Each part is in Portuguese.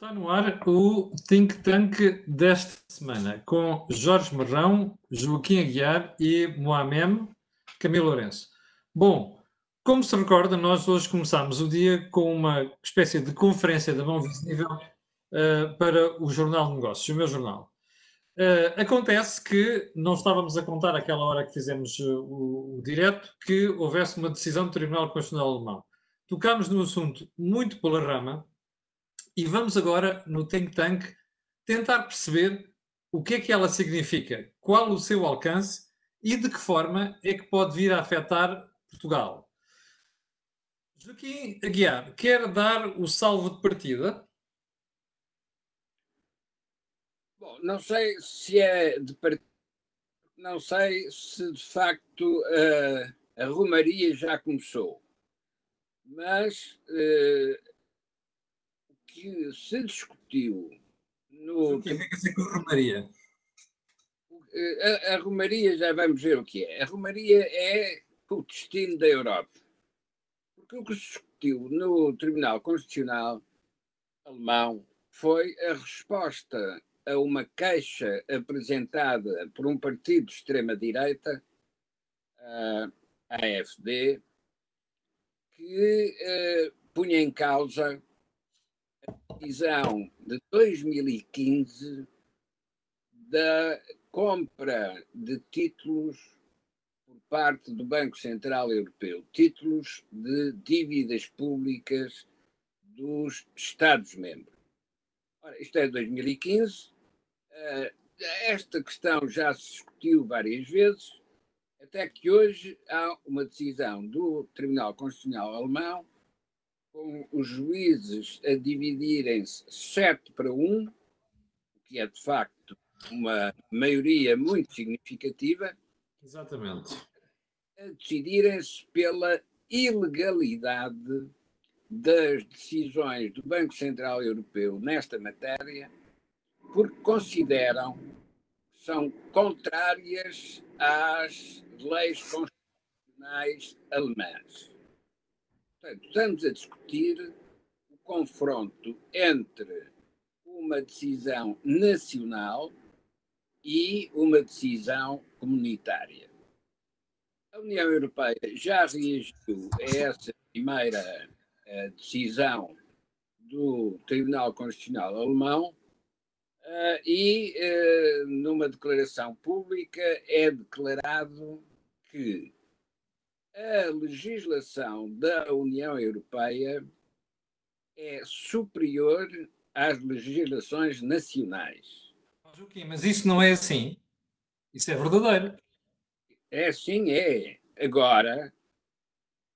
Está no ar o Think Tank desta semana, com Jorge Marrão, Joaquim Aguiar e Moamem Camilo Lourenço. Bom, como se recorda, nós hoje começámos o dia com uma espécie de conferência da mão visível uh, para o Jornal de Negócios, o meu jornal. Uh, acontece que não estávamos a contar aquela hora que fizemos uh, o, o direto que houvesse uma decisão do Tribunal Constitucional Alemão. Tocámos num assunto muito pela rama, e vamos agora, no Think Tank, tentar perceber o que é que ela significa, qual o seu alcance e de que forma é que pode vir a afetar Portugal. Joaquim Aguiar, quer dar o salvo de partida? Bom, não sei se é de partida, não sei se de facto uh, a Romaria já começou, mas uh, que se discutiu no. O que é que a Romaria? A, a, Romaria, já vamos ver o que é. A Romaria é o destino da Europa. Porque o que se discutiu no Tribunal Constitucional alemão foi a resposta a uma queixa apresentada por um partido de extrema-direita, a AFD, que uh, punha em causa decisão de 2015 da compra de títulos por parte do Banco Central Europeu, títulos de dívidas públicas dos Estados-membros. Ora, isto é de 2015. Eh, esta questão já se discutiu várias vezes, até que hoje há uma decisão do Tribunal Constitucional Alemão com os juízes a dividirem-se 7 para 1, o que é de facto uma maioria muito significativa. Exatamente. A decidirem-se pela ilegalidade das decisões do Banco Central Europeu nesta matéria, porque consideram que são contrárias às leis constitucionais alemãs. Portanto, estamos a discutir o confronto entre uma decisão nacional e uma decisão comunitária. A União Europeia já reagiu a essa primeira uh, decisão do Tribunal Constitucional Alemão uh, e, uh, numa declaração pública, é declarado que a legislação da União Europeia é superior às legislações nacionais. Mas isso não é assim. Isso é verdadeiro. É assim, é. Agora,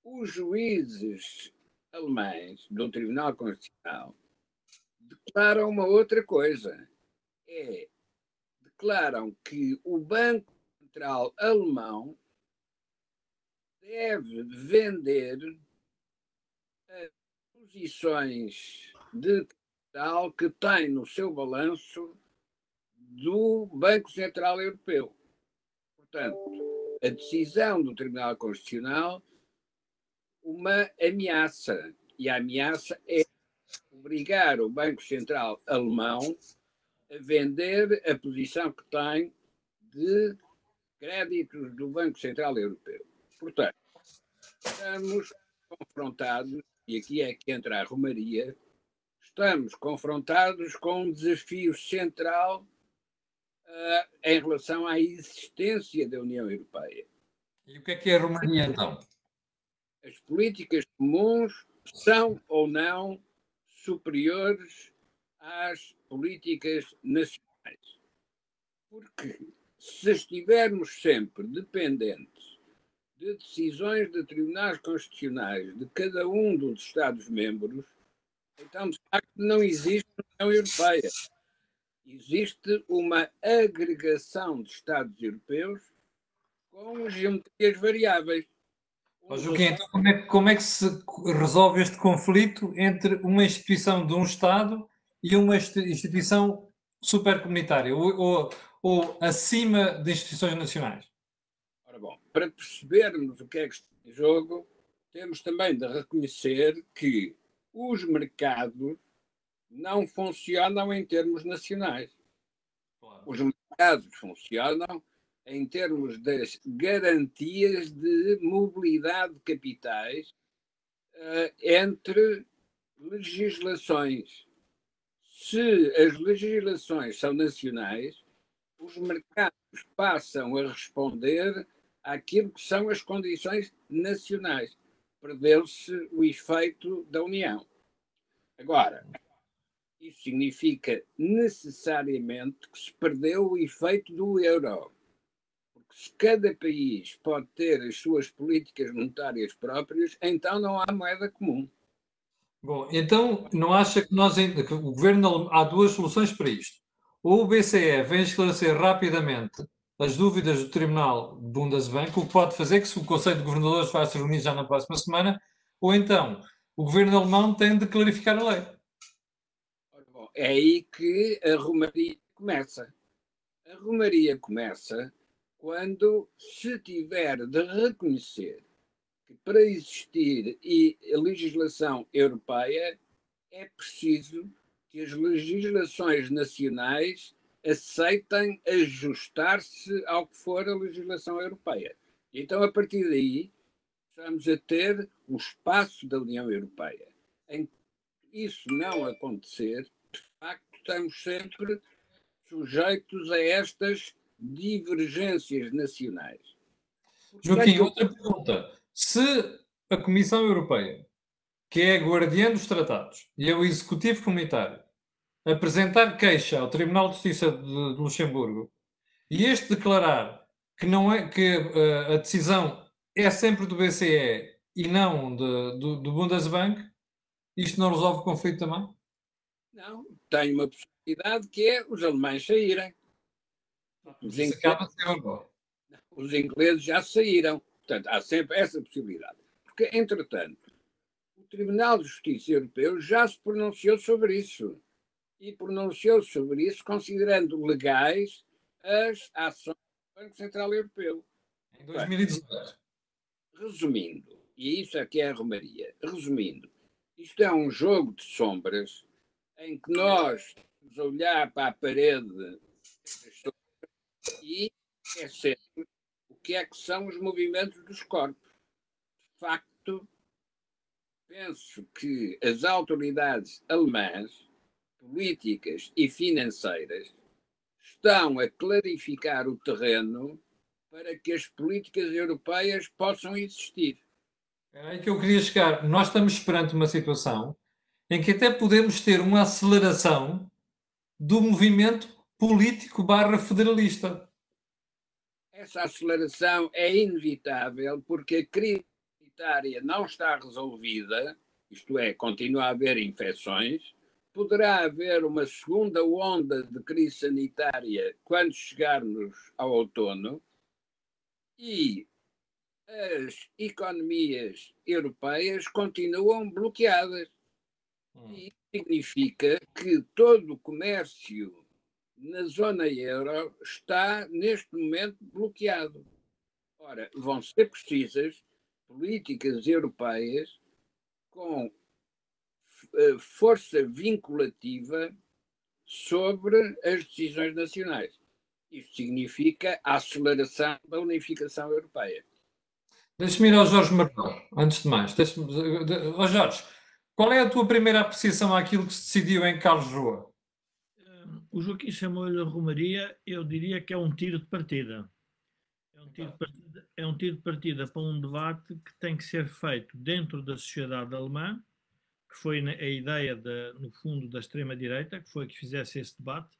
os juízes alemães do Tribunal Constitucional declaram uma outra coisa. É, declaram que o Banco Central Alemão deve vender as posições de capital que tem no seu balanço do Banco Central Europeu. Portanto, a decisão do Tribunal Constitucional uma ameaça e a ameaça é obrigar o Banco Central alemão a vender a posição que tem de créditos do Banco Central Europeu. Portanto, estamos confrontados, e aqui é que entra a Romaria, estamos confrontados com um desafio central uh, em relação à existência da União Europeia. E o que é que é a Romaria, então? As políticas comuns são ou não superiores às políticas nacionais. Porque se estivermos sempre dependentes de decisões de tribunais constitucionais de cada um dos Estados-membros, então, de facto, não existe União Europeia. Existe uma agregação de Estados europeus com geometrias variáveis. Joaquim, então como é, como é que se resolve este conflito entre uma instituição de um Estado e uma instituição supercomunitária, ou, ou, ou acima de instituições nacionais? Para percebermos o que é que está em jogo, temos também de reconhecer que os mercados não funcionam em termos nacionais. Claro. Os mercados funcionam em termos das garantias de mobilidade de capitais uh, entre legislações. Se as legislações são nacionais, os mercados passam a responder àquilo que são as condições nacionais. Perdeu-se o efeito da União. Agora, isso significa necessariamente que se perdeu o efeito do euro. Porque se cada país pode ter as suas políticas monetárias próprias, então não há moeda comum. Bom, então não acha que nós que o governo há duas soluções para isto. Ou o BCE vem esclarecer rapidamente as dúvidas do Tribunal de Bundesbank, o que pode fazer que se o Conselho de Governadores vai se reunir já na próxima semana, ou então o governo alemão tem de clarificar a lei. É aí que a Romaria começa. A Romaria começa quando se tiver de reconhecer que para existir a legislação europeia é preciso que as legislações nacionais aceitem ajustar-se ao que for a legislação europeia. Então, a partir daí, estamos a ter o espaço da União Europeia. Em isso não acontecer, de facto, estamos sempre sujeitos a estas divergências nacionais. Joaquim, outra pergunta. Se a Comissão Europeia, que é a guardiã dos tratados e é o Executivo Comunitário, apresentar queixa ao Tribunal de Justiça de, de Luxemburgo e este declarar que, não é, que uh, a decisão é sempre do BCE e não de, do, do Bundesbank, isto não resolve o conflito também? Não, tem uma possibilidade que é os alemães saírem. Os ingleses, os ingleses já saíram. Portanto, há sempre essa possibilidade. Porque, entretanto, o Tribunal de Justiça Europeu já se pronunciou sobre isso. E pronunciou sobre isso considerando legais as ações do Banco Central Europeu. Em 2018. Resumindo, e isso é que é a Romaria, resumindo, isto é um jogo de sombras em que nós vamos olhar para a parede e esquecemos que é que são os movimentos dos corpos. De facto, penso que as autoridades alemãs, políticas e financeiras, estão a clarificar o terreno para que as políticas europeias possam existir. É aí que eu queria chegar. Nós estamos perante uma situação em que até podemos ter uma aceleração do movimento político barra federalista essa aceleração é inevitável porque a crise sanitária não está resolvida, isto é, continua a haver infecções, poderá haver uma segunda onda de crise sanitária quando chegarmos ao outono e as economias europeias continuam bloqueadas. Hum. E significa que todo o comércio na zona euro está neste momento bloqueado. Ora, vão ser precisas políticas europeias com força vinculativa sobre as decisões nacionais. Isso significa a aceleração da unificação europeia. Deixa-me ir ao Jorge Marcão, antes de mais. Oh Jorge, qual é a tua primeira apreciação àquilo que se decidiu em Carlos Rua? o Joaquim chamou-lhe a Romaria, eu diria que é um tiro de partida. É um tiro de partida, é um tiro de partida para um debate que tem que ser feito dentro da sociedade alemã, que foi a ideia, de, no fundo, da extrema-direita, que foi que fizesse esse debate.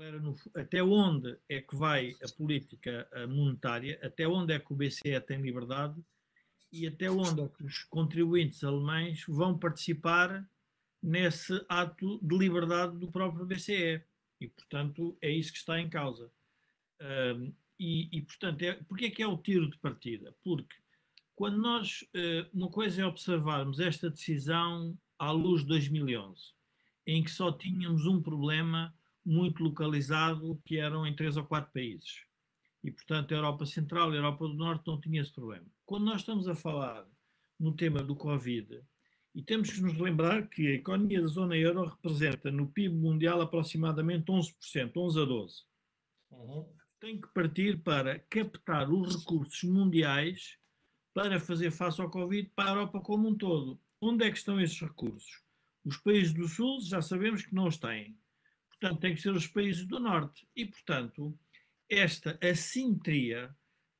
Era no, até onde é que vai a política monetária, até onde é que o BCE tem liberdade e até onde é que os contribuintes alemães vão participar nesse ato de liberdade do próprio BCE. E, portanto, é isso que está em causa. Um, e, e, portanto, é, porque é que é o tiro de partida? Porque quando nós, uh, uma coisa é observarmos esta decisão à luz de 2011, em que só tínhamos um problema muito localizado, que eram em três ou quatro países. E, portanto, a Europa Central e a Europa do Norte não tinha esse problema. Quando nós estamos a falar no tema do Covid, E temos que nos lembrar que a economia da zona euro representa no PIB mundial aproximadamente 11%, 11 a 12%. Uhum. Tem que partir para captar os recursos mundiais para fazer face ao Covid para a Europa como um todo. Onde é que estão esses recursos? Os países do Sul já sabemos que não os têm. Portanto, tem que ser os países do Norte. E, portanto, esta assimetria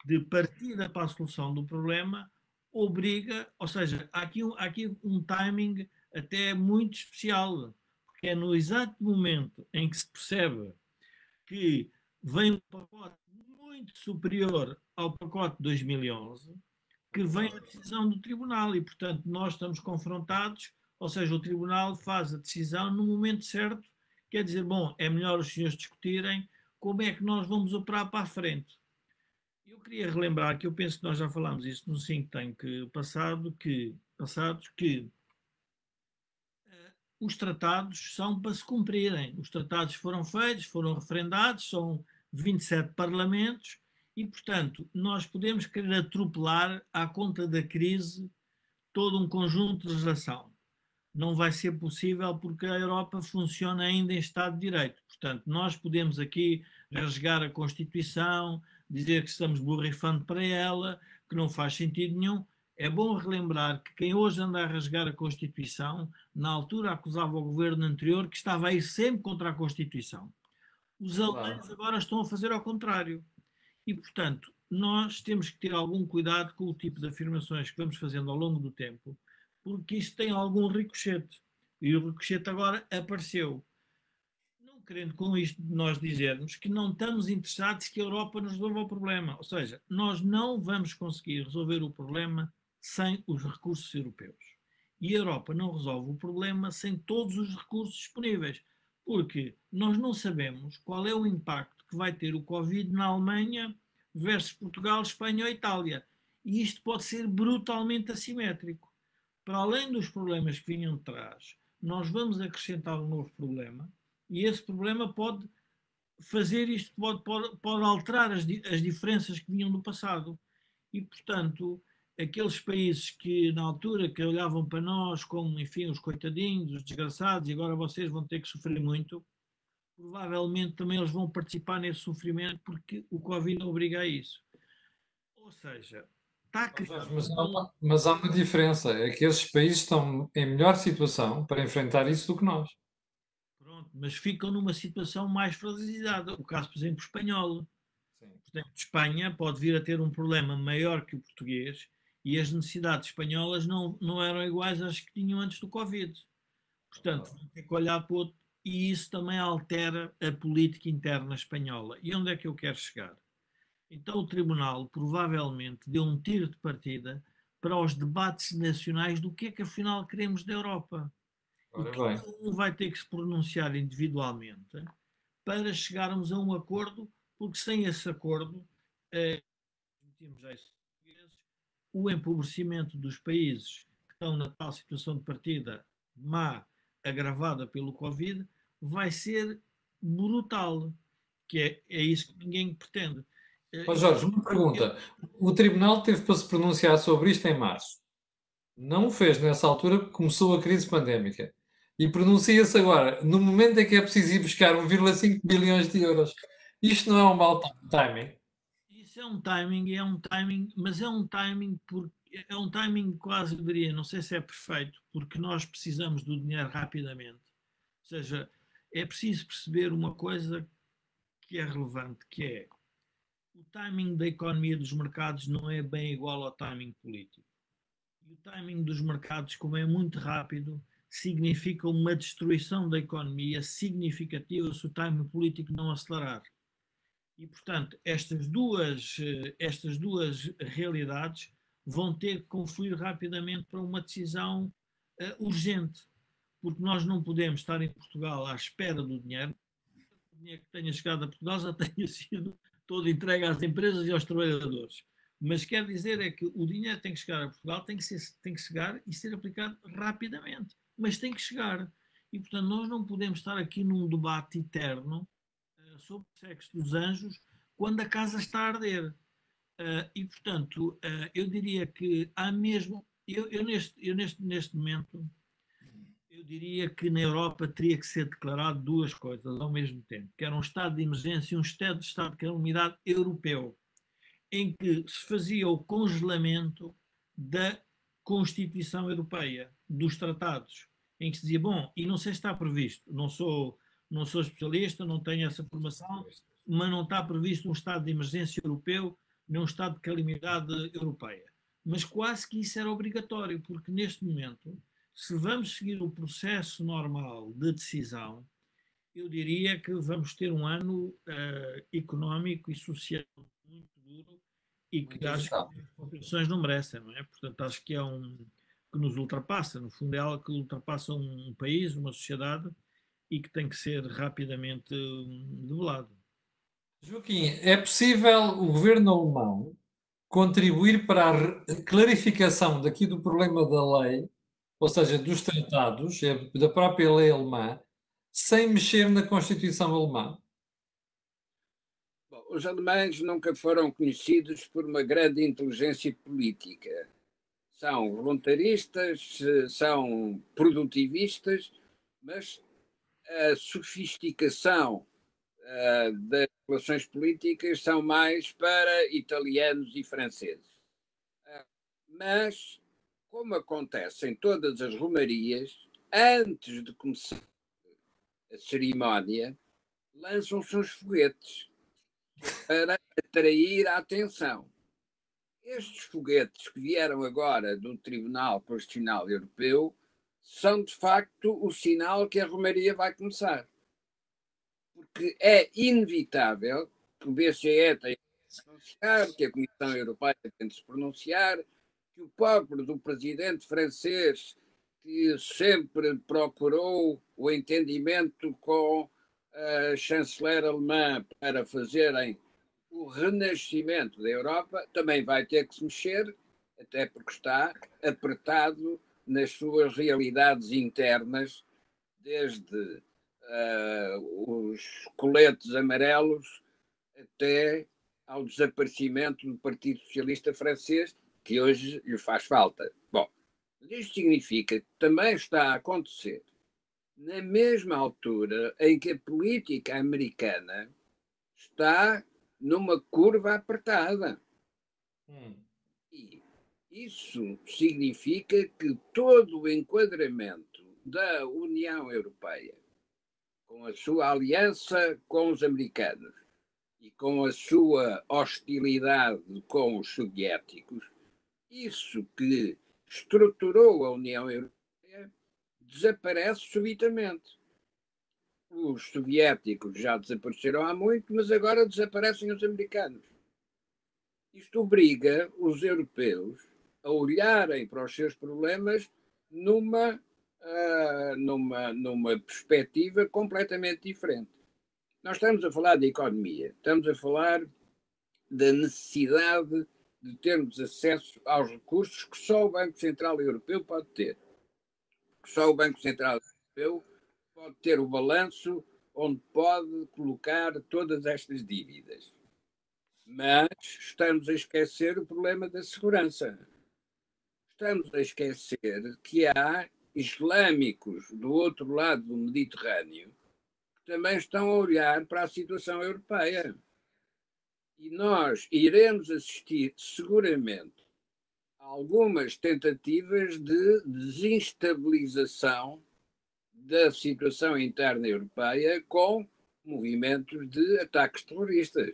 de partida para a solução do problema obriga, ou seja, há aqui, um, há aqui um timing até muito especial, porque é no exato momento em que se percebe que vem um pacote muito superior ao pacote de 2011 que vem a decisão do tribunal e, portanto, nós estamos confrontados, ou seja, o tribunal faz a decisão no momento certo, quer dizer, bom, é melhor os senhores discutirem como é que nós vamos operar para a frente. Eu queria relembrar que eu penso que nós já falámos isso no think tank passado, que, passados, que uh, os tratados são para se cumprirem. Os tratados foram feitos, foram referendados, são 27 parlamentos e, portanto, nós podemos querer atropelar à conta da crise todo um conjunto de legislação. Não vai ser possível porque a Europa funciona ainda em Estado de Direito. Portanto, nós podemos aqui rasgar a Constituição, dizer que estamos borrifando para ela, que não faz sentido nenhum. É bom relembrar que quem hoje anda a rasgar a Constituição, na altura acusava o governo anterior que estava a ir sempre contra a Constituição. Os alemães agora estão a fazer ao contrário. E, portanto, nós temos que ter algum cuidado com o tipo de afirmações que vamos fazendo ao longo do tempo, porque isto tem algum ricochete. E o ricochete agora apareceu querendo com isto nós dizermos que não estamos interessados que a Europa nos resolva o problema. Ou seja, nós não vamos conseguir resolver o problema sem os recursos europeus. E a Europa não resolve o problema sem todos os recursos disponíveis, porque nós não sabemos qual é o impacto que vai ter o Covid na Alemanha versus Portugal, Espanha ou Itália. E isto pode ser brutalmente assimétrico. Para além dos problemas que vinham de trás, nós vamos acrescentar um novo problema, e esse problema pode fazer isto, pode, pode, pode alterar as, as diferenças que vinham do passado. E, portanto, aqueles países que na altura que olhavam para nós como, enfim, os coitadinhos, os desgraçados, e agora vocês vão ter que sofrer muito, provavelmente também eles vão participar nesse sofrimento porque o Covid obriga a isso. Ou seja, está a criar... Mas, há uma, mas há uma diferença, é que esses países estão em melhor situação para enfrentar isso do que nós mas ficam numa situação mais fragilizada. O caso, por exemplo, espanhol. Sim. Portanto, Espanha pode vir a ter um problema maior que o português e as necessidades espanholas não, não eram iguais às que tinham antes do Covid. Portanto, tem ter que olhar para outro. E isso também altera a política interna espanhola. E onde é que eu quero chegar? Então, o Tribunal provavelmente deu um tiro de partida para os debates nacionais do que é que afinal queremos da Europa. Ora cada um vai ter que se pronunciar individualmente para chegarmos a um acordo, porque sem esse acordo, eh, o empobrecimento dos países que estão na tal situação de partida má, agravada pelo Covid, vai ser brutal, que é, é isso que ninguém pretende. Mas Jorge, uma pergunta. O Tribunal teve para se pronunciar sobre isto em março. Não o fez nessa altura porque começou a crise pandémica e pronuncia-se agora, no momento em que é preciso ir buscar 1,5 bilhões de euros. Isto não é um mau timing? Isso é um timing, é um timing, mas é um timing porque é um timing quase, diria, não sei se é perfeito, porque nós precisamos do dinheiro rapidamente. Ou seja, é preciso perceber uma coisa que é relevante, que é o timing da economia dos mercados não é bem igual ao timing político. E o timing dos mercados, como é muito rápido, significa uma destruição da economia significativa se o time político não acelerar. E, portanto, estas duas, eh, estas duas realidades vão ter que confluir rapidamente para uma decisão uh, urgente, porque nós não podemos estar em Portugal à espera do dinheiro. O dinheiro que tenha chegado a Portugal já tenha sido todo entregue às empresas e aos trabalhadores. Mas quer dizer é que o dinheiro tem que chegar a Portugal, tem que, ser, tem que chegar e ser aplicado rapidamente mas tem que chegar. E, portanto, nós não podemos estar aqui num debate eterno uh, sobre o sexo dos anjos quando a casa está a arder. Uh, e, portanto, uh, eu diria que há mesmo, eu, eu, neste, eu neste, neste momento eu diria que na Europa teria que ser declarado duas coisas ao mesmo tempo, que era um estado de emergência e um estado de estado de calamidade europeu, em que se fazia o congelamento da Constituição Europeia, dos tratados, em que se dizia, bom, e não sei se está previsto, não sou, não sou especialista, não tenho essa formação, mas não está previsto um estado de emergência europeu, nem um estado de calamidade europeia. Mas quase que isso era obrigatório, porque neste momento, se vamos seguir o processo normal de decisão, eu diria que vamos ter um ano uh, económico e social muito duro e que muito acho que as populações não merecem, não é? Portanto, acho que é um que nos ultrapassa, no fundo é algo que ultrapassa um país, uma sociedade e que tem que ser rapidamente hum, debelado. Joaquim, é possível o governo alemão contribuir para a clarificação daqui do problema da lei, ou seja, dos tratados, é, da própria lei alemã, sem mexer na Constituição alemã? Bom, os alemães nunca foram conhecidos por uma grande inteligência política. São voluntaristas, são produtivistas, mas a sofisticação uh, das relações políticas são mais para italianos e franceses. Uh, mas, como acontece em todas as romarias, antes de começar a cerimónia, lançam-se uns foguetes para atrair a atenção. Estes foguetes que vieram agora do Tribunal Constitucional Europeu são de facto o sinal que a Romaria vai começar porque é inevitável que o BCE tenha de se pronunciar, que a Comissão Europeia tenha de se pronunciar, que o pobre do presidente francês, que sempre procurou o entendimento com a chanceler alemã para fazerem o renascimento da Europa, também vai ter que se mexer, até porque está apertado nas suas realidades internas, desde uh, os coletes amarelos até ao desaparecimento do Partido Socialista Francês, que hoje lhe faz falta. Bom, isto significa que também está a acontecer na mesma altura em que a política americana está numa curva apertada. Hum. E isso significa que todo o enquadramento da União Europeia com a sua aliança com os americanos e com a sua hostilidade com os soviéticos, isso que estruturou a União Europeia desaparece subitamente. Os soviéticos já desapareceram há muito, mas agora desaparecem os americanos. Isto obriga os europeus a olharem para os seus problemas numa uh, numa, numa perspectiva completamente diferente. Nós estamos a falar de economia, estamos a falar da necessidade de termos acesso aos recursos que só o Banco Central Europeu pode ter. Só o Banco Central Europeu pode ter o balanço onde pode colocar todas estas dívidas. Mas estamos a esquecer o problema da segurança. Estamos a esquecer que há islâmicos do outro lado do Mediterrâneo que também estão a olhar para a situação europeia. E nós iremos assistir seguramente a algumas tentativas de desestabilização da situação interna europeia com movimentos de ataques terroristas.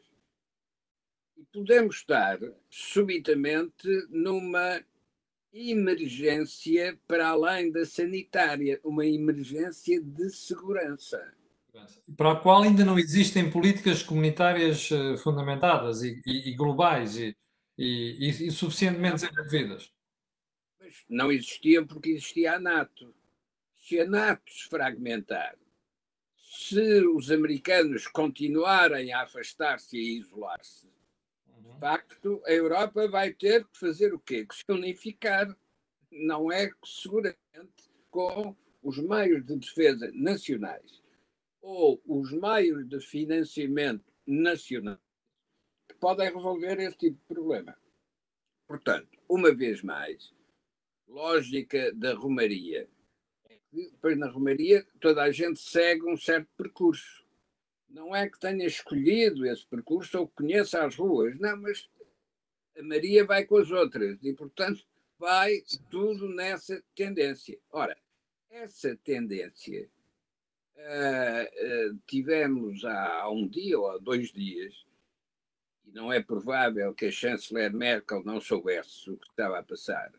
E podemos estar subitamente numa emergência para além da sanitária, uma emergência de segurança. Para a qual ainda não existem políticas comunitárias eh, fundamentadas e, e, e globais e, e, suficientemente desenvolvidas. Mas não existiam porque existia a NATO. Se a NATO se fragmentar, se os americanos continuarem a afastar-se e a isolar-se, facto, a Europa vai ter que fazer o quê? Que se unificar. Não é seguramente com os meios de defesa nacionais ou os meios de financiamento nacionais que podem resolver esse tipo de problema. Portanto, uma vez mais, lógica da Romaria. Depois, na Romaria, toda a gente segue um certo percurso. Não é que tenha escolhido esse percurso ou que conheça as ruas, não, mas a Maria vai com as outras e, portanto, vai tudo nessa tendência. Ora, essa tendência uh, uh, tivemos há um dia ou há dois dias, e não é provável que a chanceler Merkel não soubesse o que estava a passar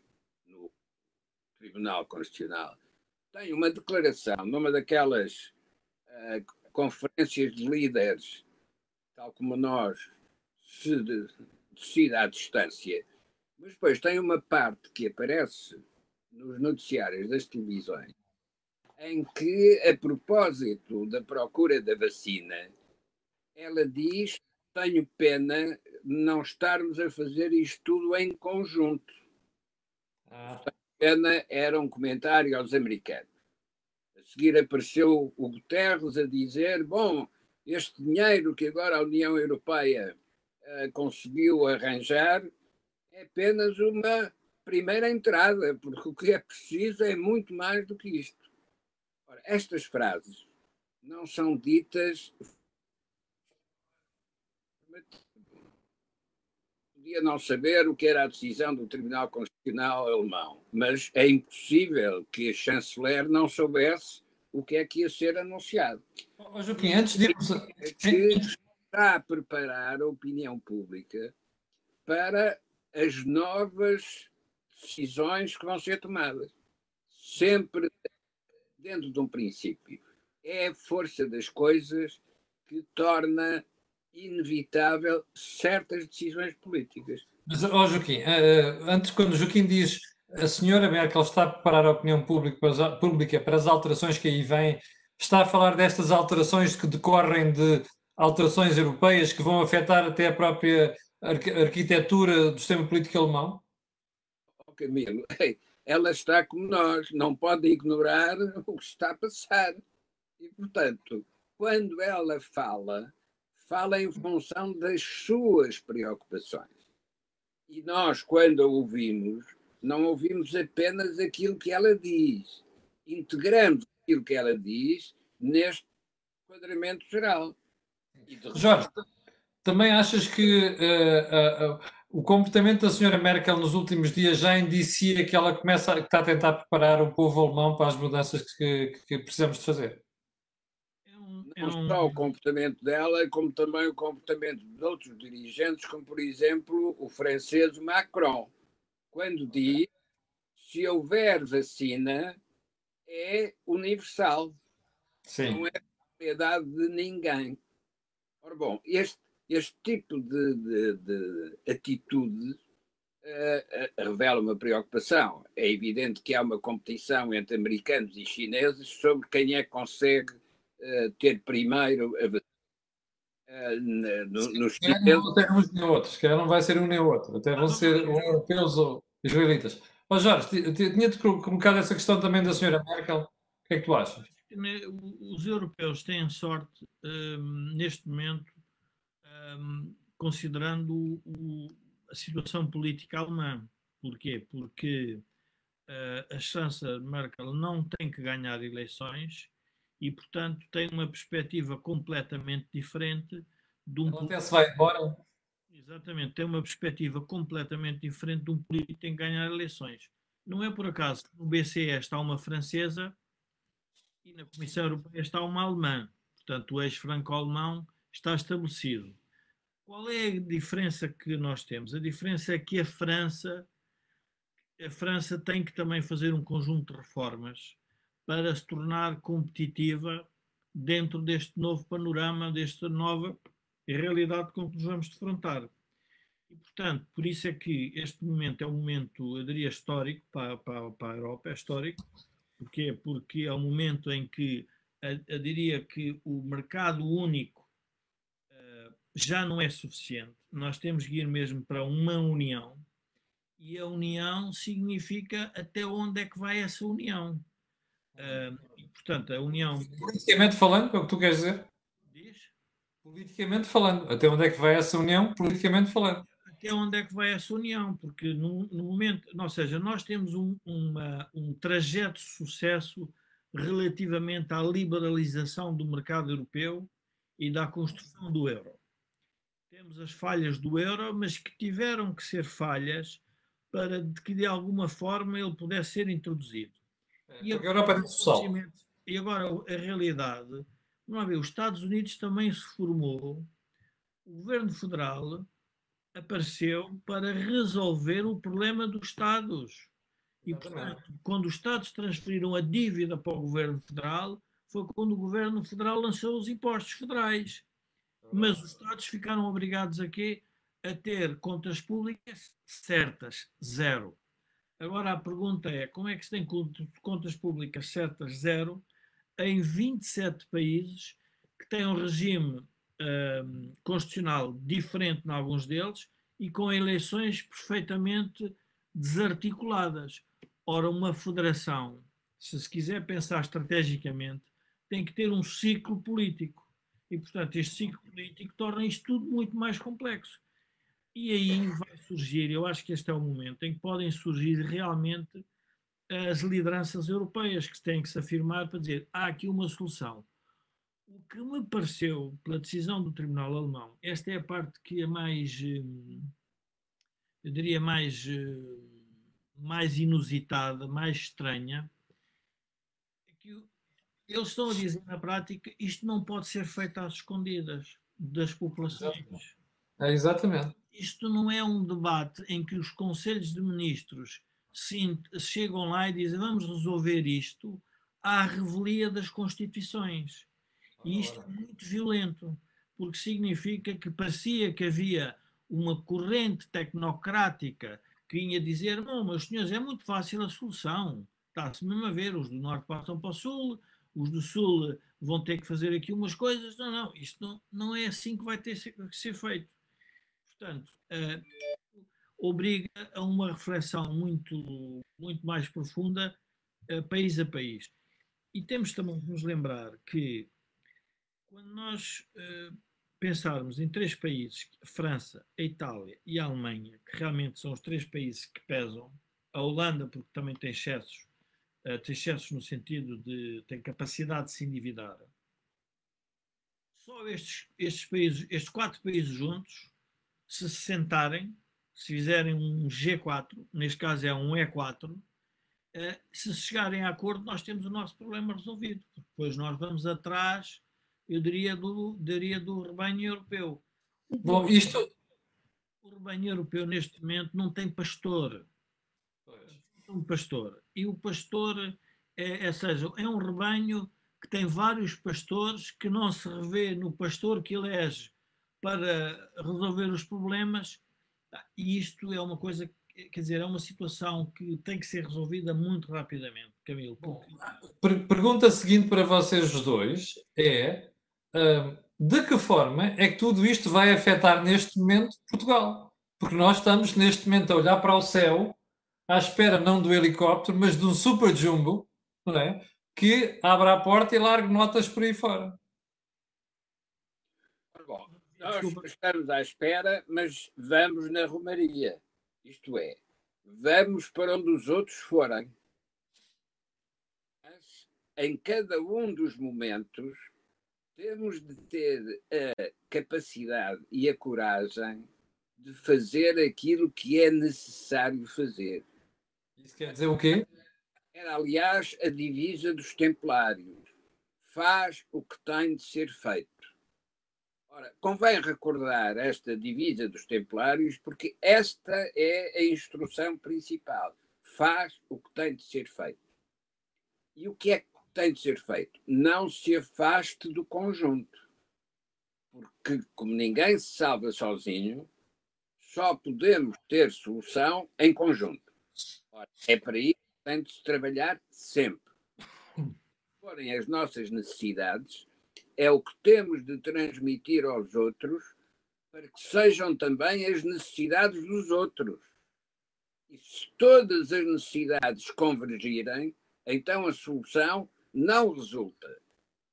no Tribunal Constitucional. Tem uma declaração numa daquelas uh, conferências de líderes, tal como nós, se decide à distância, mas depois tem uma parte que aparece nos noticiários das televisões em que, a propósito da procura da vacina, ela diz: Tenho pena de não estarmos a fazer isto tudo em conjunto. Ah. Pena era um comentário aos americanos. Seguir apareceu o Guterres a dizer: Bom, este dinheiro que agora a União Europeia uh, conseguiu arranjar é apenas uma primeira entrada, porque o que é preciso é muito mais do que isto. Ora, estas frases não são ditas. Podia não saber o que era a decisão do Tribunal Constitucional alemão, mas é impossível que a chanceler não soubesse o que é que ia ser anunciado. Oh, Joaquim, antes de irmos. Que está a preparar a opinião pública para as novas decisões que vão ser tomadas. Sempre dentro de um princípio. É a força das coisas que torna inevitável certas decisões políticas. Mas, oh, Joaquim, uh, antes, quando o Joaquim diz a senhora Merkel está a preparar a opinião pública para, as, pública para as alterações que aí vêm, está a falar destas alterações que decorrem de alterações europeias que vão afetar até a própria arquitetura do sistema político alemão? Oh, Camilo, ela está como nós, não pode ignorar o que está a passar. E, portanto, quando ela fala, fala em função das suas preocupações. E nós, quando a ouvimos, não ouvimos apenas aquilo que ela diz, integramos aquilo que ela diz neste enquadramento geral. Jorge, também achas que uh, uh, uh, o comportamento da senhora Merkel nos últimos dias já indicia que ela começa, que está a tentar preparar o povo alemão para as mudanças que, que precisamos de fazer? É Não só o comportamento dela, como também o comportamento de outros dirigentes, como por exemplo o francês Macron, quando diz se houver vacina é universal, Sim. não é propriedade de ninguém. Ora bom, este este tipo de, de, de atitude uh, uh, revela uma preocupação. É evidente que há uma competição entre americanos e chineses sobre quem é que consegue uh, ter primeiro a vacina. No, nos chineses... Não tem uns nem outros, que não vai ser um nem outro, até vão ser europeus ou israelitas. Ó Jorge, tinha-te colocado essa questão também da senhora Merkel. O que é que tu achas? Os europeus têm sorte, neste momento, um, considerando o, a situação política alemã. Porquê? Porque uh, a chanceler Merkel não tem que ganhar eleições e, portanto, tem uma perspectiva completamente diferente de um. Até se vai embora. Exatamente, tem uma perspectiva completamente diferente de um político que tem que ganhar eleições. Não é por acaso que no BCE está uma francesa e na Comissão Europeia está uma alemã. Portanto, o ex-franco-alemão está estabelecido. Qual é a diferença que nós temos? A diferença é que a França, a França tem que também fazer um conjunto de reformas para se tornar competitiva dentro deste novo panorama, desta nova realidade com que nos vamos defrontar. E, portanto, por isso é que este momento é um momento, eu diria, histórico para, para, para a Europa, é histórico. Porquê? Porque é um momento em que, eu, eu diria que o mercado único já não é suficiente. Nós temos que ir mesmo para uma união. E a união significa até onde é que vai essa união. E, portanto, a união. Politicamente falando, é o que tu queres dizer? Diz? Politicamente falando. Até onde é que vai essa união? Politicamente falando. até onde é que vai essa união, porque no, no momento, ou seja, nós temos um, uma, um trajeto de sucesso relativamente à liberalização do mercado europeu e da construção do euro. Temos as falhas do euro, mas que tiveram que ser falhas para que de alguma forma ele pudesse ser introduzido. É, e, agora, para e agora a realidade, não ver, os Estados Unidos também se formou, o governo federal apareceu para resolver o problema dos Estados. E, portanto, quando os Estados transferiram a dívida para o governo federal, foi quando o governo federal lançou os impostos federais. Mas os Estados ficaram obrigados a quê? A ter contas públicas certas, zero. Agora a pergunta é: como é que se tem contas públicas certas, zero, em 27 países que têm um regime um, constitucional diferente em alguns deles e com eleições perfeitamente desarticuladas? Ora, uma federação, se se quiser pensar estrategicamente, tem que ter um ciclo político. E, portanto, este ciclo político torna isto tudo muito mais complexo. E aí vai surgir, eu acho que este é o momento em que podem surgir realmente as lideranças europeias que têm que se afirmar para dizer há aqui uma solução. O que me pareceu pela decisão do Tribunal Alemão, esta é a parte que é mais, hum, eu diria, mais, hum, mais inusitada, mais estranha, é que eles estão a dizer na prática isto não pode ser feito às escondidas das populações. É, exatamente. Isto não é um debate em que os conselhos de ministros se, chegam lá e dizem vamos resolver isto à revelia das constituições. E isto é muito violento, porque significa que parecia que havia uma corrente tecnocrática que vinha dizer: Bom, meus senhores, é muito fácil a solução. Está-se mesmo a ver, os do Norte passam para o Sul, os do Sul vão ter que fazer aqui umas coisas. Não, não, isto não, não é assim que vai ter que ser feito. Portanto, uh, obriga a uma reflexão muito, muito mais profunda, uh, país a país. E temos também que nos lembrar que quando nós uh, pensarmos em três países, França, a Itália e a Alemanha, que realmente são os três países que pesam, a Holanda, porque também tem excessos, uh, tem excessos no sentido de tem capacidade de se endividar. Só estes, estes países, estes quatro países juntos, se se sentarem, se fizerem um G4, neste caso é um E4, uh, se chegarem a acordo, nós temos o nosso problema resolvido. Depois nós vamos atrás eu diria do, diria do rebanho europeu. Bom, isto... O rebanho europeu, neste momento, não tem pastor. Pois. Um pastor. E o pastor, é, é, seja, é um rebanho que tem vários pastores que não se revê no pastor que elege para resolver os problemas. E isto é uma coisa, quer dizer, é uma situação que tem que ser resolvida muito rapidamente, Camilo. Porque... Pergunta seguinte para vocês dois é de que forma é que tudo isto vai afetar neste momento Portugal? Porque nós estamos neste momento a olhar para o céu à espera não do helicóptero, mas de um super jumbo, não é? que abra a porta e largue notas por aí fora. Nós estamos à espera, mas vamos na Romaria. Isto é, vamos para onde os outros forem. Mas, em cada um dos momentos, temos de ter a capacidade e a coragem de fazer aquilo que é necessário fazer. Isso quer dizer o quê? Era, aliás, a divisa dos templários. Faz o que tem de ser feito. Ora, convém recordar esta divisa dos templários porque esta é a instrução principal. Faz o que tem de ser feito. E o que é tem de ser feito. Não se afaste do conjunto. Porque, como ninguém se salva sozinho, só podemos ter solução em conjunto. Ora, é para isso que tem de se trabalhar sempre. Forem as nossas necessidades, é o que temos de transmitir aos outros para que sejam também as necessidades dos outros. E se todas as necessidades convergirem, então a solução não resulta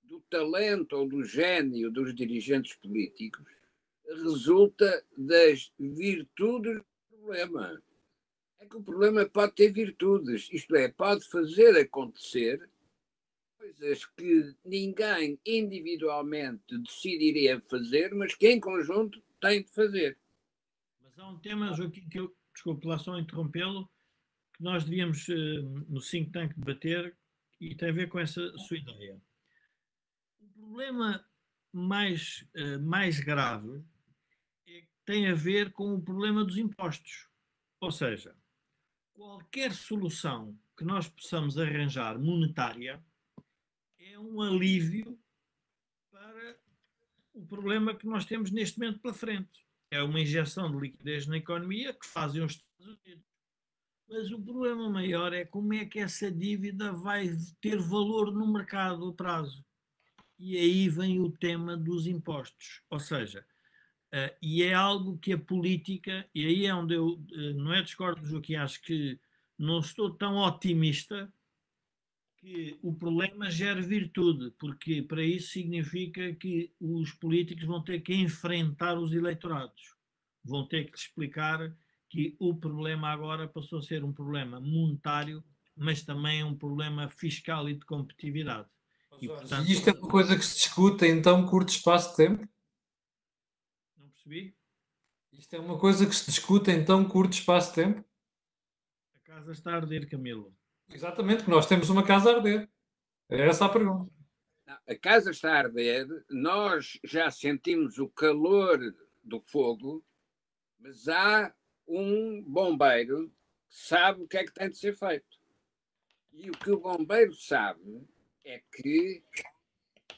do talento ou do gênio dos dirigentes políticos, resulta das virtudes do problema. É que o problema pode ter virtudes, isto é, pode fazer acontecer coisas que ninguém individualmente decidiria fazer, mas que em conjunto tem de fazer. Mas há um tema, Joaquim, que eu, desculpe lá só interrompê-lo, que nós devíamos eh, no think tank debater e tem a ver com essa sua ideia. O problema mais, uh, mais grave é, tem a ver com o problema dos impostos. Ou seja, qualquer solução que nós possamos arranjar monetária é um alívio para o problema que nós temos neste momento pela frente. É uma injeção de liquidez na economia que fazem os Estados Unidos. Mas o problema maior é como é que essa dívida vai ter valor no mercado a prazo. E aí vem o tema dos impostos. Ou seja, uh, e é algo que a política, e aí é onde eu uh, não é discordo do Joaquim, acho que não estou tão otimista que o problema gera virtude, porque para isso significa que os políticos vão ter que enfrentar os eleitorados, vão ter que explicar que o problema agora passou a ser um problema monetário, mas também um problema fiscal e de competitividade. E, portanto, isto é uma coisa que se discute em tão curto espaço de tempo? Não percebi? Isto é uma coisa que se discute em tão curto espaço de tempo? A casa está a arder, Camilo. Exatamente, que nós temos uma casa a arder. É essa a pergunta. A casa está a arder, nós já sentimos o calor do fogo, mas há um bombeiro que sabe o que é que tem de ser feito. E o que o bombeiro sabe é que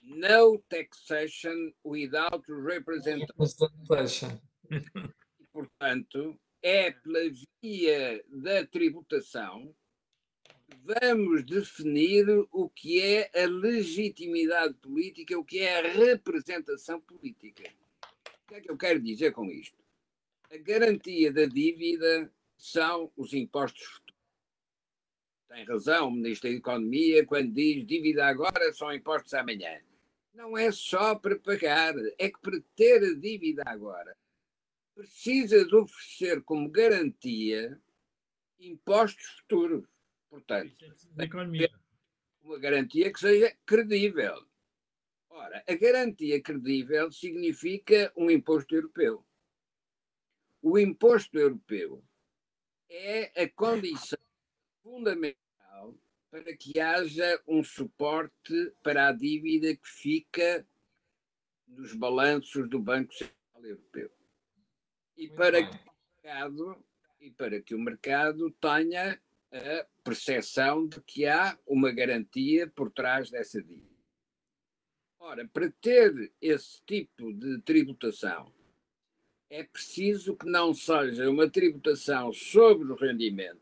no taxation without representation. E, portanto, é pela via da tributação vamos definir o que é a legitimidade política, o que é a representação política. O que é que eu quero dizer com isto? A garantia da dívida são os impostos futuros. Tem razão o Ministro da Economia quando diz dívida agora são impostos amanhã. Não é só para pagar, é que para ter a dívida agora precisa de oferecer como garantia impostos futuros. Portanto, uma garantia que seja credível. Ora, a garantia credível significa um imposto europeu. O imposto europeu é a condição fundamental para que haja um suporte para a dívida que fica nos balanços do Banco Central Europeu. E para que o mercado, e para que o mercado tenha a percepção de que há uma garantia por trás dessa dívida. Ora, para ter esse tipo de tributação, é preciso que não seja uma tributação sobre o rendimento,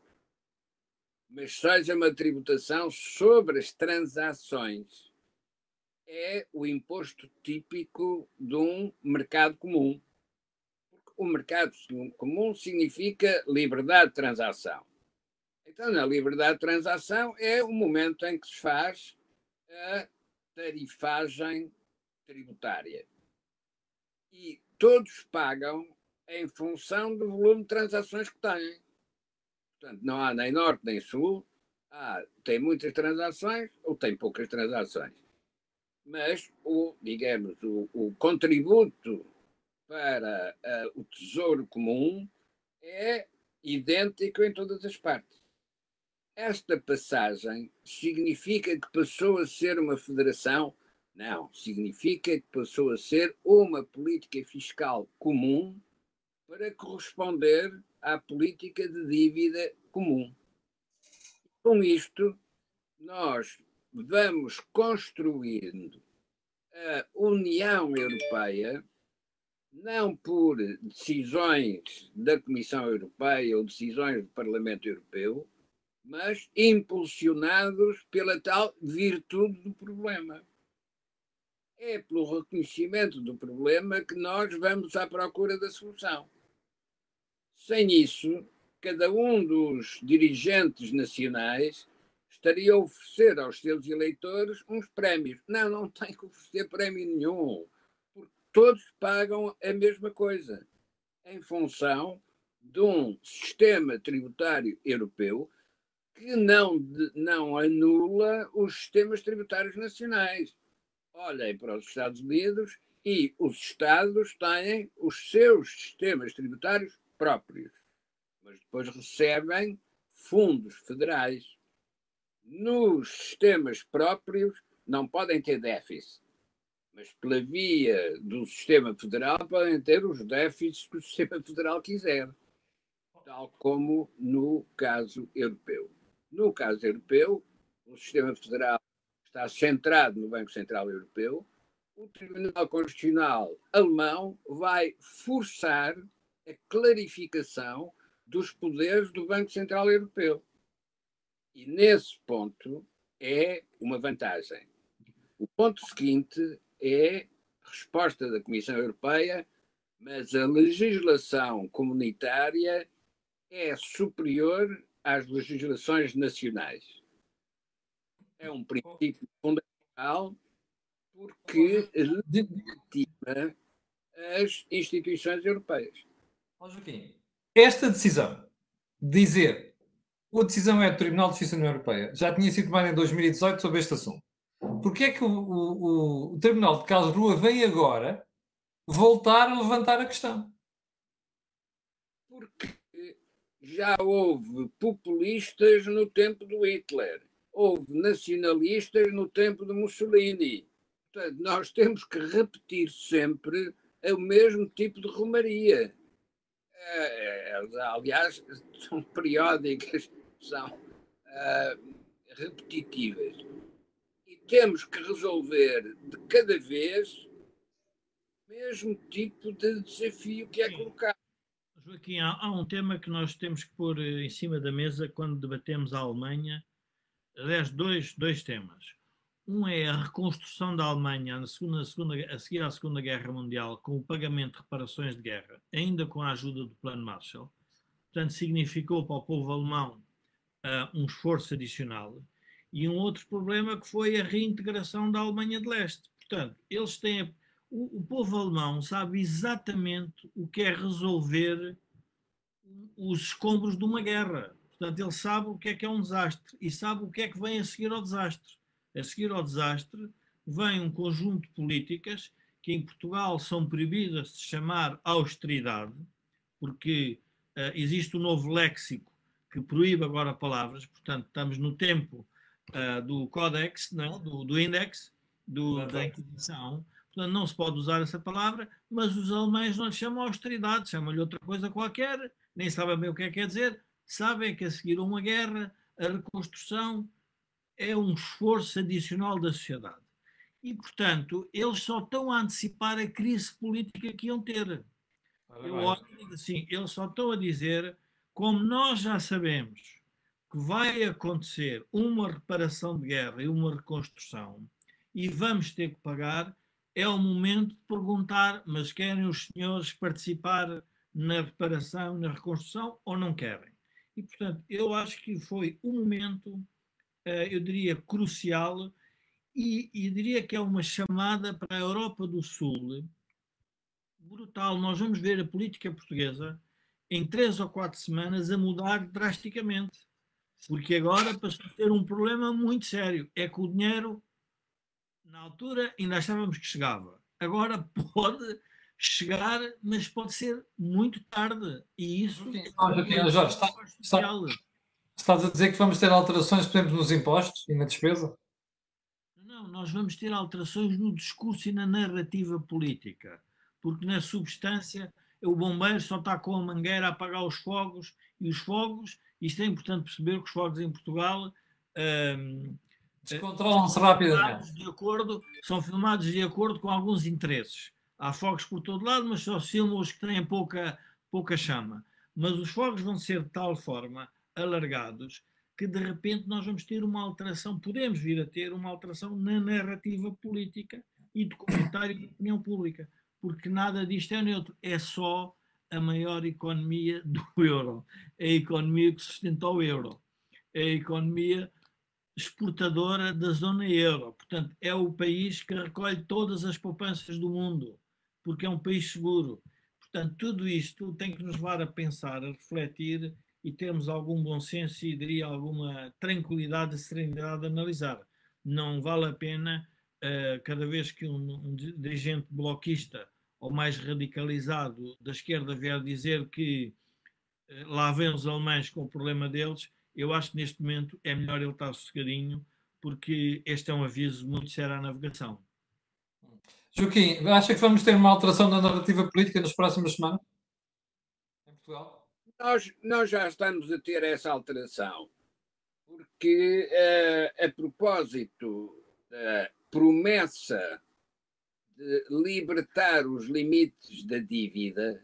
mas seja uma tributação sobre as transações. É o imposto típico de um mercado comum. O mercado comum significa liberdade de transação. Então, na liberdade de transação é o momento em que se faz a tarifagem tributária. E todos pagam em função do volume de transações que têm. Portanto, não há nem norte nem sul, há, tem muitas transações ou tem poucas transações. Mas, o, digamos, o, o contributo para uh, o tesouro comum é idêntico em todas as partes. Esta passagem significa que passou a ser uma federação? Não, significa que passou a ser uma política fiscal comum para corresponder à política de dívida comum. Com isto, nós vamos construindo a União Europeia não por decisões da Comissão Europeia ou decisões do Parlamento Europeu, mas impulsionados pela tal virtude do problema. É pelo reconhecimento do problema que nós vamos à procura da solução. Sem isso, cada um dos dirigentes nacionais estaria a oferecer aos seus eleitores uns prémios. Não, não tem que oferecer prémio nenhum. Porque todos pagam a mesma coisa, em função de um sistema tributário europeu que não, não anula os sistemas tributários nacionais. Olhem para os Estados Unidos e os Estados têm os seus sistemas tributários próprios, mas depois recebem fundos federais. Nos sistemas próprios não podem ter déficit, mas pela via do sistema federal podem ter os déficits que o sistema federal quiser, tal como no caso europeu. No caso europeu, o sistema federal está centrado no Banco Central Europeu. O Tribunal Constitucional alemão vai forçar a clarificação dos poderes do Banco Central Europeu. E nesse ponto é uma vantagem. O ponto seguinte é resposta da Comissão Europeia, mas a legislação comunitária é superior às legislações nacionais. É um princípio fundamental porque legitima as instituições europeias. Joaquim, esta decisão, dizer a decisão é do Tribunal de Justiça da União Europeia, já tinha sido tomada em 2018 sobre este assunto. Porquê é que o, o, o Tribunal de Karlsruhe vem agora voltar a levantar a questão? Porque já houve populistas no tempo do Hitler, houve nacionalistas no tempo de Mussolini. Portanto, nós temos que repetir sempre o mesmo tipo de romaria. É, é, aliás, são periódicas, são uh, repetitivas. E temos que resolver de cada vez o mesmo tipo de desafio que é colocado. Joaquim, há, há, um tema que nós temos que pôr eh, em cima da mesa quando debatemos a Alemanha. Aliás, dois, dois temas. Um é a reconstrução da Alemanha na segunda, segunda, a seguir à Segunda Guerra Mundial, com o pagamento de reparações de guerra, ainda com a ajuda do Plano Marshall. Portanto, significou para o povo alemão uh, um esforço adicional. E um outro problema que foi a reintegração da Alemanha de Leste. Portanto, eles têm. O, o povo alemão sabe exatamente o que é resolver os escombros de uma guerra. Portanto, ele sabe o que é que é um desastre e sabe o que é que vem a seguir ao desastre. A seguir ao desastre, vem um conjunto de políticas que em Portugal são proibidas de chamar austeridade, porque uh, existe um novo léxico que proíbe agora palavras, portanto, estamos no tempo uh, do Codex, não, do, do Index, do, da Inquisição, portanto, não se pode usar essa palavra, mas os alemães não lhe chamam austeridade, chamam-lhe outra coisa qualquer, nem sabem bem o que é que quer dizer, sabem que a seguir a uma guerra, a reconstrução é um esforço adicional da sociedade. E, portanto, eles só estão a antecipar a crise política que iam ter. Eu olho assim, eles só estão a dizer, como nós já sabemos que vai acontecer uma reparação de guerra e uma reconstrução, e vamos ter que pagar, é o momento de perguntar, mas querem os senhores participar na reparação, na reconstrução, ou não querem? E, portanto, eu acho que foi o momento eh, eu diria, crucial e, e diria que é uma chamada para a Europa do Sul brutal. Nós vamos ver a política portuguesa em três ou quatro semanas a mudar drasticamente. Porque agora passou a ter um problema muito sério. É que o dinheiro, na altura, ainda achávamos que chegava. Agora pode chegar, mas pode ser muito tarde. E isso. Sim, é Jorge, está, está, Estás a dizer que vamos ter alterações, por exemplo, nos impostos e na despesa? Não, nós vamos ter alterações no discurso e na narrativa política, porque na substância o bombeiro só está com a mangueira a apagar os fogos e os fogos, isto é importante perceber que os fogos em Portugal hum, descontrolam-se rapidamente. De acordo, são filmados de acordo com alguns interesses. Há fogos por todo lado, mas só filmam os que têm pouca, pouca chama. Mas os fogos vão ser de tal forma alargados que de repente nós vamos ter uma alteração, podemos vir a ter uma alteração na narrativa política e de comentário de opinião pública, porque nada disto é neutro, é só a maior economia do euro, é a economia que sustenta o euro, é a economia exportadora da zona euro, portanto é o país que recolhe todas as poupanças do mundo porque é um país seguro. Portanto, tudo isto tem que nos levar a pensar, a refletir e termos algum bom senso e, diria, alguma tranquilidade e serenidade de analisar. Não vale a pena, uh, cada vez que um, um dirigente bloquista ou mais radicalizado da esquerda vier dizer que uh, lá vem os alemães com o problema deles, eu acho que neste momento é melhor ele estar sossegadinho, porque este é um aviso muito sério à navegação. Joaquim, acha que vamos ter uma alteração da narrativa política nas próximas semanas? Em Portugal? Nós, nós já estamos a ter essa alteração, porque uh, a propósito da promessa de libertar os limites da dívida,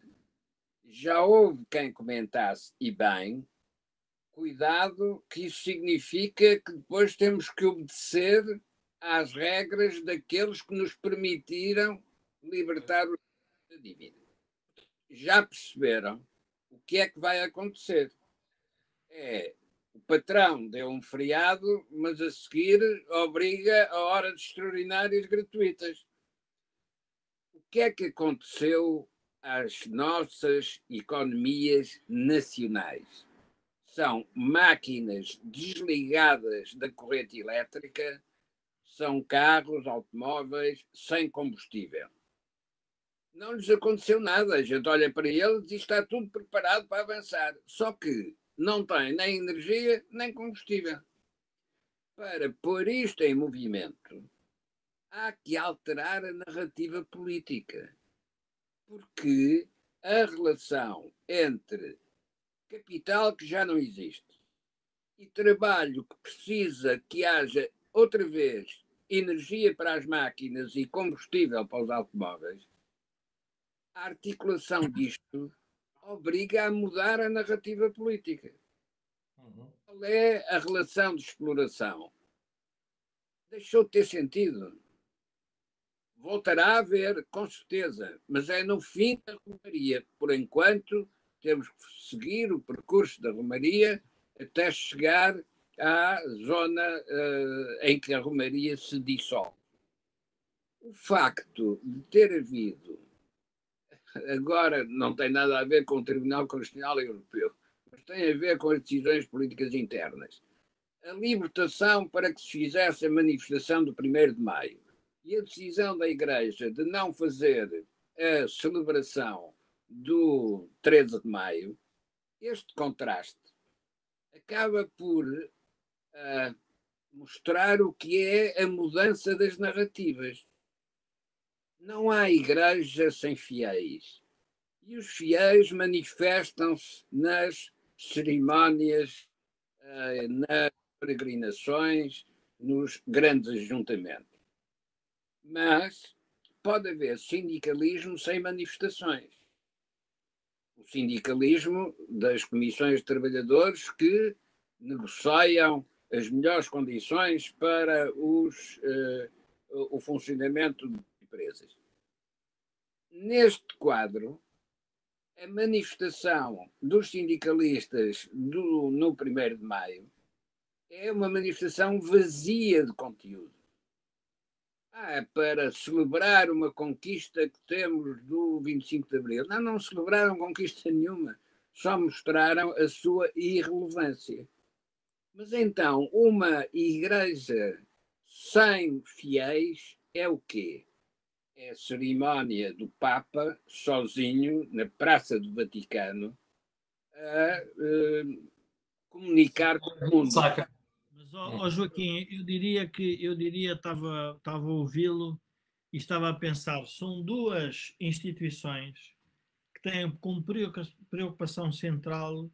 já houve quem comentasse, e bem, cuidado, que isso significa que depois temos que obedecer às regras daqueles que nos permitiram libertar o da dívida. Já perceberam o que é que vai acontecer? É o patrão deu um feriado, mas a seguir obriga a horas extraordinárias gratuitas. O que é que aconteceu às nossas economias nacionais? São máquinas desligadas da corrente elétrica são carros, automóveis sem combustível. Não lhes aconteceu nada. A gente olha para eles e está tudo preparado para avançar. Só que não tem nem energia nem combustível. Para pôr isto em movimento, há que alterar a narrativa política. Porque a relação entre capital que já não existe e trabalho que precisa que haja outra vez energia para as máquinas e combustível para os automóveis, a articulação disto obriga a mudar a narrativa política. Uhum. Qual é a relação de exploração? Deixou de ter sentido. Voltará a haver, com certeza, mas é no fim da Romaria. Por enquanto, temos que seguir o percurso da Romaria até chegar à zona uh, em que a Romaria se dissolve. O facto de ter havido, agora não tem nada a ver com o Tribunal Constitucional Europeu, mas tem a ver com as decisões políticas internas. A libertação para que se fizesse a manifestação do 1 de maio e a decisão da Igreja de não fazer a celebração do 13 de maio, este contraste acaba por a mostrar o que é a mudança das narrativas. Não há igreja sem fiéis. E os fiéis manifestam-se nas cerimónias, eh, nas peregrinações, nos grandes ajuntamentos. Mas pode haver sindicalismo sem manifestações. O sindicalismo das comissões de trabalhadores que negociam as melhores condições para os, uh, o funcionamento de empresas. Neste quadro, a manifestação dos sindicalistas do, no 1 de maio é uma manifestação vazia de conteúdo. Ah, é para celebrar uma conquista que temos do 25 de Abril. Não, não celebraram conquista nenhuma, só mostraram a sua irrelevância. Mas então, uma igreja sem fiéis é o quê? É a cerimónia do Papa sozinho na Praça do Vaticano a uh, comunicar com o mundo. Saca. Mas, oh, oh, Joaquim, eu diria que eu diria estava estava a ouvi-lo e estava a pensar, são duas instituições que têm como preocupação central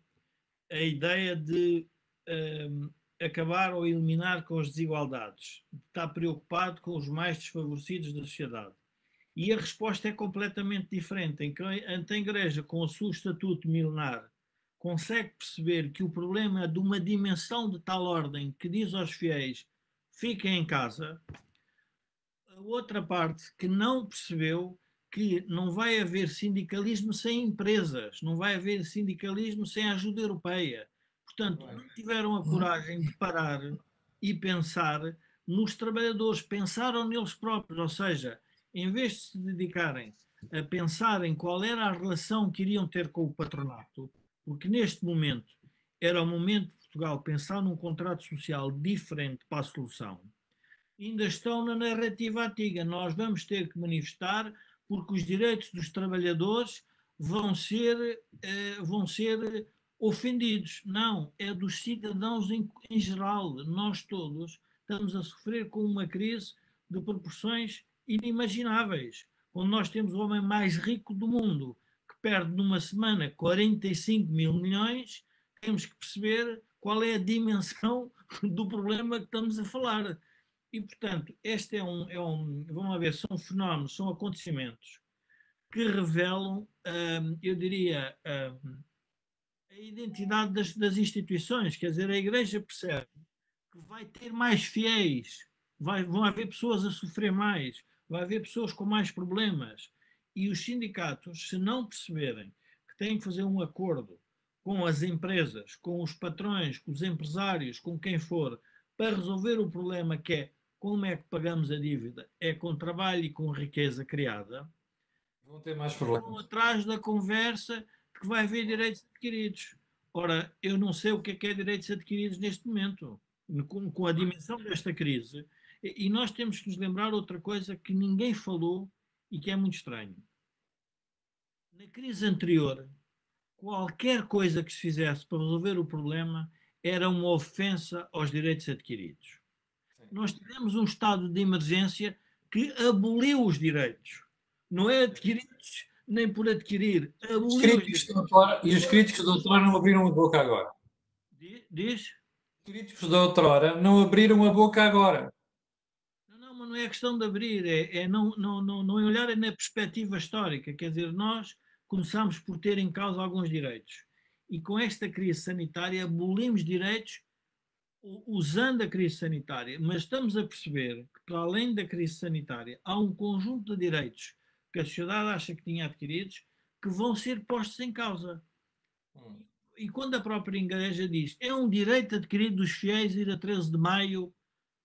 a ideia de uh, acabar ou eliminar com as desigualdades, está preocupado com os mais desfavorecidos da sociedade. E a resposta é completamente diferente. Enquanto a Igreja, com o seu estatuto milenar, consegue perceber que o problema é de uma dimensão de tal ordem que diz aos fiéis: fiquem em casa, a outra parte que não percebeu que não vai haver sindicalismo sem empresas, não vai haver sindicalismo sem ajuda europeia, Portanto, não tiveram a coragem de parar e pensar nos trabalhadores, pensaram neles próprios, ou seja, em vez de se dedicarem a pensar em qual era a relação que iriam ter com o patronato, porque neste momento era o momento de Portugal pensar num contrato social diferente para a solução, ainda estão na narrativa antiga. Nós vamos ter que manifestar porque os direitos dos trabalhadores vão ser, eh, vão ser ofendidos. Não, é dos cidadãos em, em geral. Nós todos estamos a sofrer com uma crise de proporções inimagináveis. Onde nós temos o homem mais rico do mundo, perde numa semana 45 mil milhões, temos que perceber qual é a dimensão do problema que estamos a falar. E, portanto, este é um, é um vamos ver, são fenómenos, são acontecimentos que revelam, hum, eu diria, hum, a identidade das, das, instituições. Quer dizer, a Igreja percebe que vai ter mais fiéis, vai, vão haver pessoas a sofrer mais, vai haver pessoas com mais problemas. E os sindicatos, se não perceberem que têm que fazer um acordo com as empresas, com os patrões, com os empresários, com quem for, para resolver o problema que é como é que pagamos a dívida? É com trabalho e com riqueza criada. Vão ter mais problemas. Estão atrás da conversa de que vai haver direitos adquiridos. Ora, eu não sei o que é que é direitos adquiridos neste momento, com, com a dimensão desta crise. E, e nós temos que nos lembrar outra coisa que ninguém falou e que é muito estranho. Na crise anterior, qualquer coisa que se fizesse para resolver o problema era uma ofensa aos direitos adquiridos nós tivemos um estado de emergência que aboliu os direitos. Não é adquiridos nem por adquirir. Os críticos doutora, e os críticos da outrora não abriram a boca agora. Diz? Os críticos da outrora não abriram a boca agora. Não, não, mas não é questão de abrir, é, é não, não, não, não olhar na perspectiva histórica. Quer dizer, nós começamos por ter em causa alguns direitos. E com esta crise sanitária abolimos direitos usando a crise sanitária, mas estamos a perceber que, para além da crise sanitária, há um conjunto de direitos que a sociedade acha que tinha adquiridos que vão ser postos em causa. Hum. E quando a própria igreja diz é um direito adquirido dos fiéis ir a 13 de maio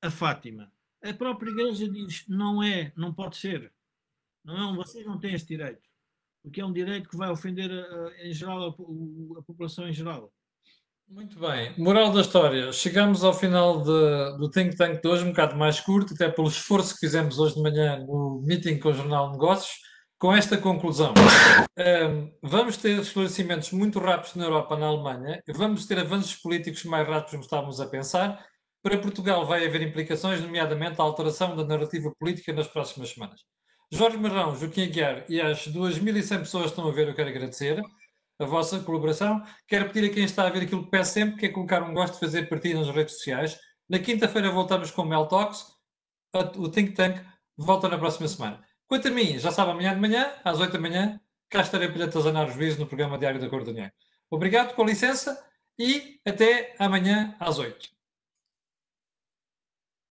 a Fátima, a própria igreja diz não é, não pode ser. Não é, vocês não têm esse direito, porque é um direito que vai ofender a, em geral a, a população em geral. Muito bem. Moral da história. Chegamos ao final de, do Think Tank de hoje, um bocado mais curto, até pelo esforço que fizemos hoje de manhã no meeting com o Jornal de Negócios, com esta conclusão. Um, vamos ter esclarecimentos muito rápidos na Europa, na Alemanha, vamos ter avanços políticos mais rápidos do que estávamos a pensar. Para Portugal vai haver implicações, nomeadamente a alteração da narrativa política nas próximas semanas. Jorge Marrão, Joaquim Aguiar e as 2.100 pessoas que estão a ver, eu quero agradecer a vossa colaboração. Quero pedir a quem está a ver aquilo que peço sempre, que é colocar um gosto de fazer partida nas redes sociais. Na quinta-feira voltamos com o Mel Talks. O Think Tank volta na próxima semana. Quanto a mim, já sabe, amanhã de manhã, às 8 da manhã, cá estarei para atazanar os vídeos no programa Diário da Cor Dinheiro. Obrigado, com licença, e até amanhã às 8.